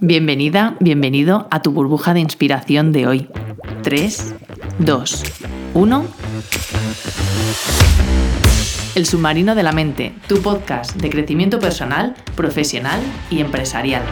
Bienvenida, bienvenido a tu burbuja de inspiración de hoy. 3, 2, 1. El submarino de la mente, tu podcast de crecimiento personal, profesional y empresarial.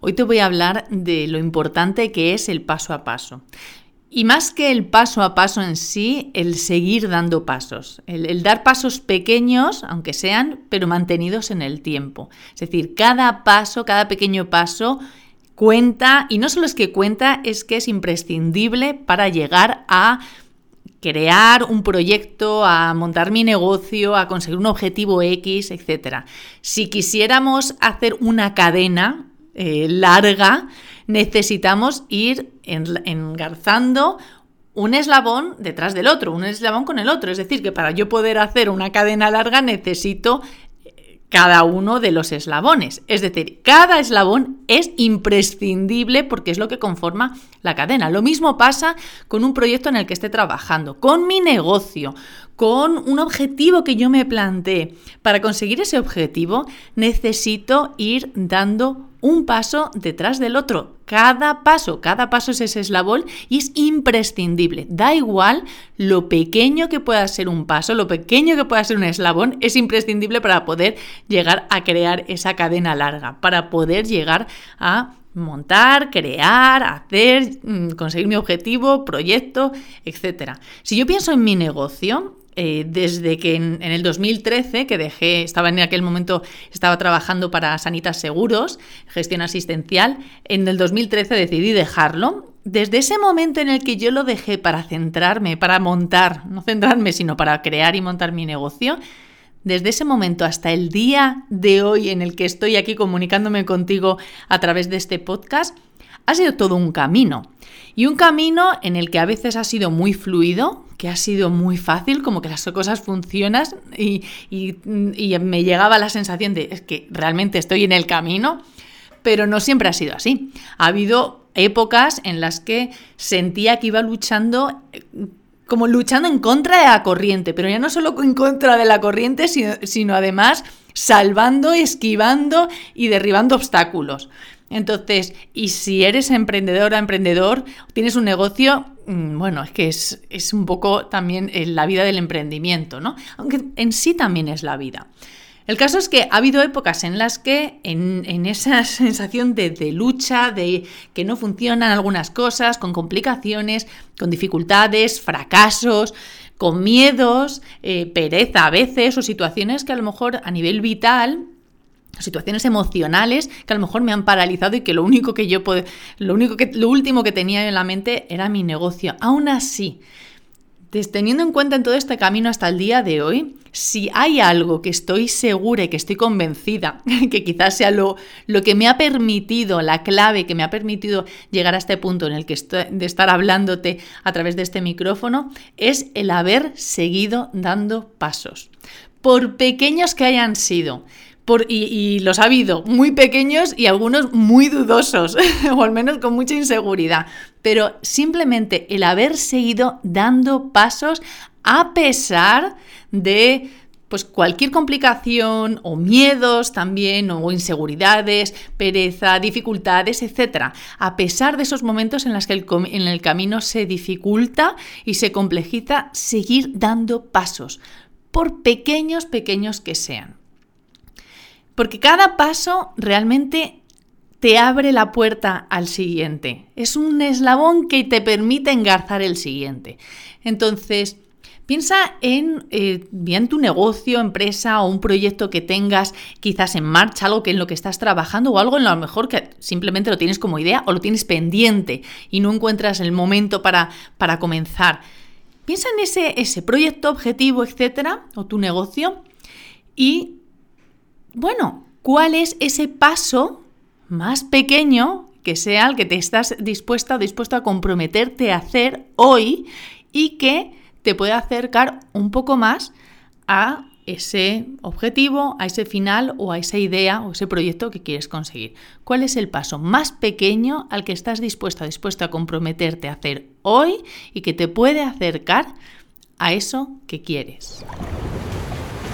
Hoy te voy a hablar de lo importante que es el paso a paso. Y más que el paso a paso en sí, el seguir dando pasos, el, dar pasos pequeños, aunque sean, pero mantenidos en el tiempo. Es decir, cada paso, cada pequeño paso cuenta, y no solo es que cuenta, es que es imprescindible para llegar a crear un proyecto, a montar mi negocio, a conseguir un objetivo X, etc. Si quisiéramos hacer una cadena eh, larga, necesitamos ir engarzando un eslabón detrás del otro, un eslabón con el otro. Es decir, que para yo poder hacer una cadena larga necesito eh, cada uno de los eslabones. Es decir, cada eslabón es imprescindible porque es lo que conforma la cadena. Lo mismo pasa con un proyecto en el que esté trabajando, con mi negocio, con un objetivo que yo me planteé. Para conseguir ese objetivo necesito ir dando un paso detrás del otro. Cada paso, cada paso es ese eslabón y es imprescindible. Da igual lo pequeño que pueda ser un paso, lo pequeño que pueda ser un eslabón, es imprescindible para poder llegar a crear esa cadena larga, para poder llegar a montar, crear, hacer, mm, conseguir mi objetivo, proyecto, etc. Si yo pienso en mi negocio, eh, desde que en, el 2013, que dejé, estaba en aquel momento, estaba trabajando para Sanitas Seguros, gestión asistencial, en el 2013 decidí dejarlo. Desde ese momento en el que yo lo dejé para centrarme, para montar, no centrarme, sino para crear y montar mi negocio, desde ese momento hasta el día de hoy en el que estoy aquí comunicándome contigo a través de este podcast, ha sido todo un camino. Y un camino en el que a veces ha sido muy fluido, que ha sido muy fácil, como que las cosas funcionan y, me llegaba la sensación de que realmente estoy en el camino, pero no siempre ha sido así. Ha habido épocas en las que sentía que iba luchando como luchando en contra de la corriente, pero ya no solo en contra de la corriente, sino, sino además salvando, esquivando y derribando obstáculos. Entonces, y si eres emprendedora, emprendedor, tienes un negocio, mm, bueno, es que es, un poco también eh, la vida del emprendimiento, ¿no? Aunque en sí también es la vida. El caso es que ha habido épocas en las que en, esa sensación de, lucha, de que no funcionan algunas cosas, con complicaciones, con dificultades, fracasos, con miedos, eh, pereza a veces o situaciones que a lo mejor a nivel vital situaciones emocionales que a lo mejor me han paralizado y que lo único que yo lo único que lo último que tenía en la mente era mi negocio. Aún así, teniendo en cuenta en todo este camino hasta el día de hoy, si hay algo que estoy segura y que estoy convencida, que quizás sea lo, lo que me ha permitido, la clave que me ha permitido llegar a este punto en el que estoy, de estar hablándote a través de este micrófono, es el haber seguido dando pasos. Por pequeños que hayan sido, y, los ha habido muy pequeños y algunos muy dudosos, o al menos con mucha inseguridad. Pero simplemente el haber seguido dando pasos a pesar de pues cualquier complicación o miedos también o inseguridades, pereza, dificultades, etc. A pesar de esos momentos en los que en el camino se dificulta y se complejiza, seguir dando pasos, por pequeños, pequeños que sean. Porque cada paso realmente te abre la puerta al siguiente. Es un eslabón que te permite engarzar el siguiente. Entonces, piensa en eh, bien tu negocio, empresa o un proyecto que tengas quizás en marcha, algo que en lo que estás trabajando o algo en lo mejor que simplemente lo tienes como idea o lo tienes pendiente y no encuentras el momento para, para comenzar. Piensa en ese, ese proyecto, objetivo, etcétera, o tu negocio y bueno, ¿cuál es ese paso más pequeño que sea el que te estás dispuesta o dispuesto a comprometerte a hacer hoy y que te puede acercar un poco más a ese objetivo, a ese final o a esa idea o ese proyecto que quieres conseguir. ¿Cuál es el paso más pequeño al que estás dispuesta, dispuesto a comprometerte a hacer hoy y que te puede acercar a eso que quieres?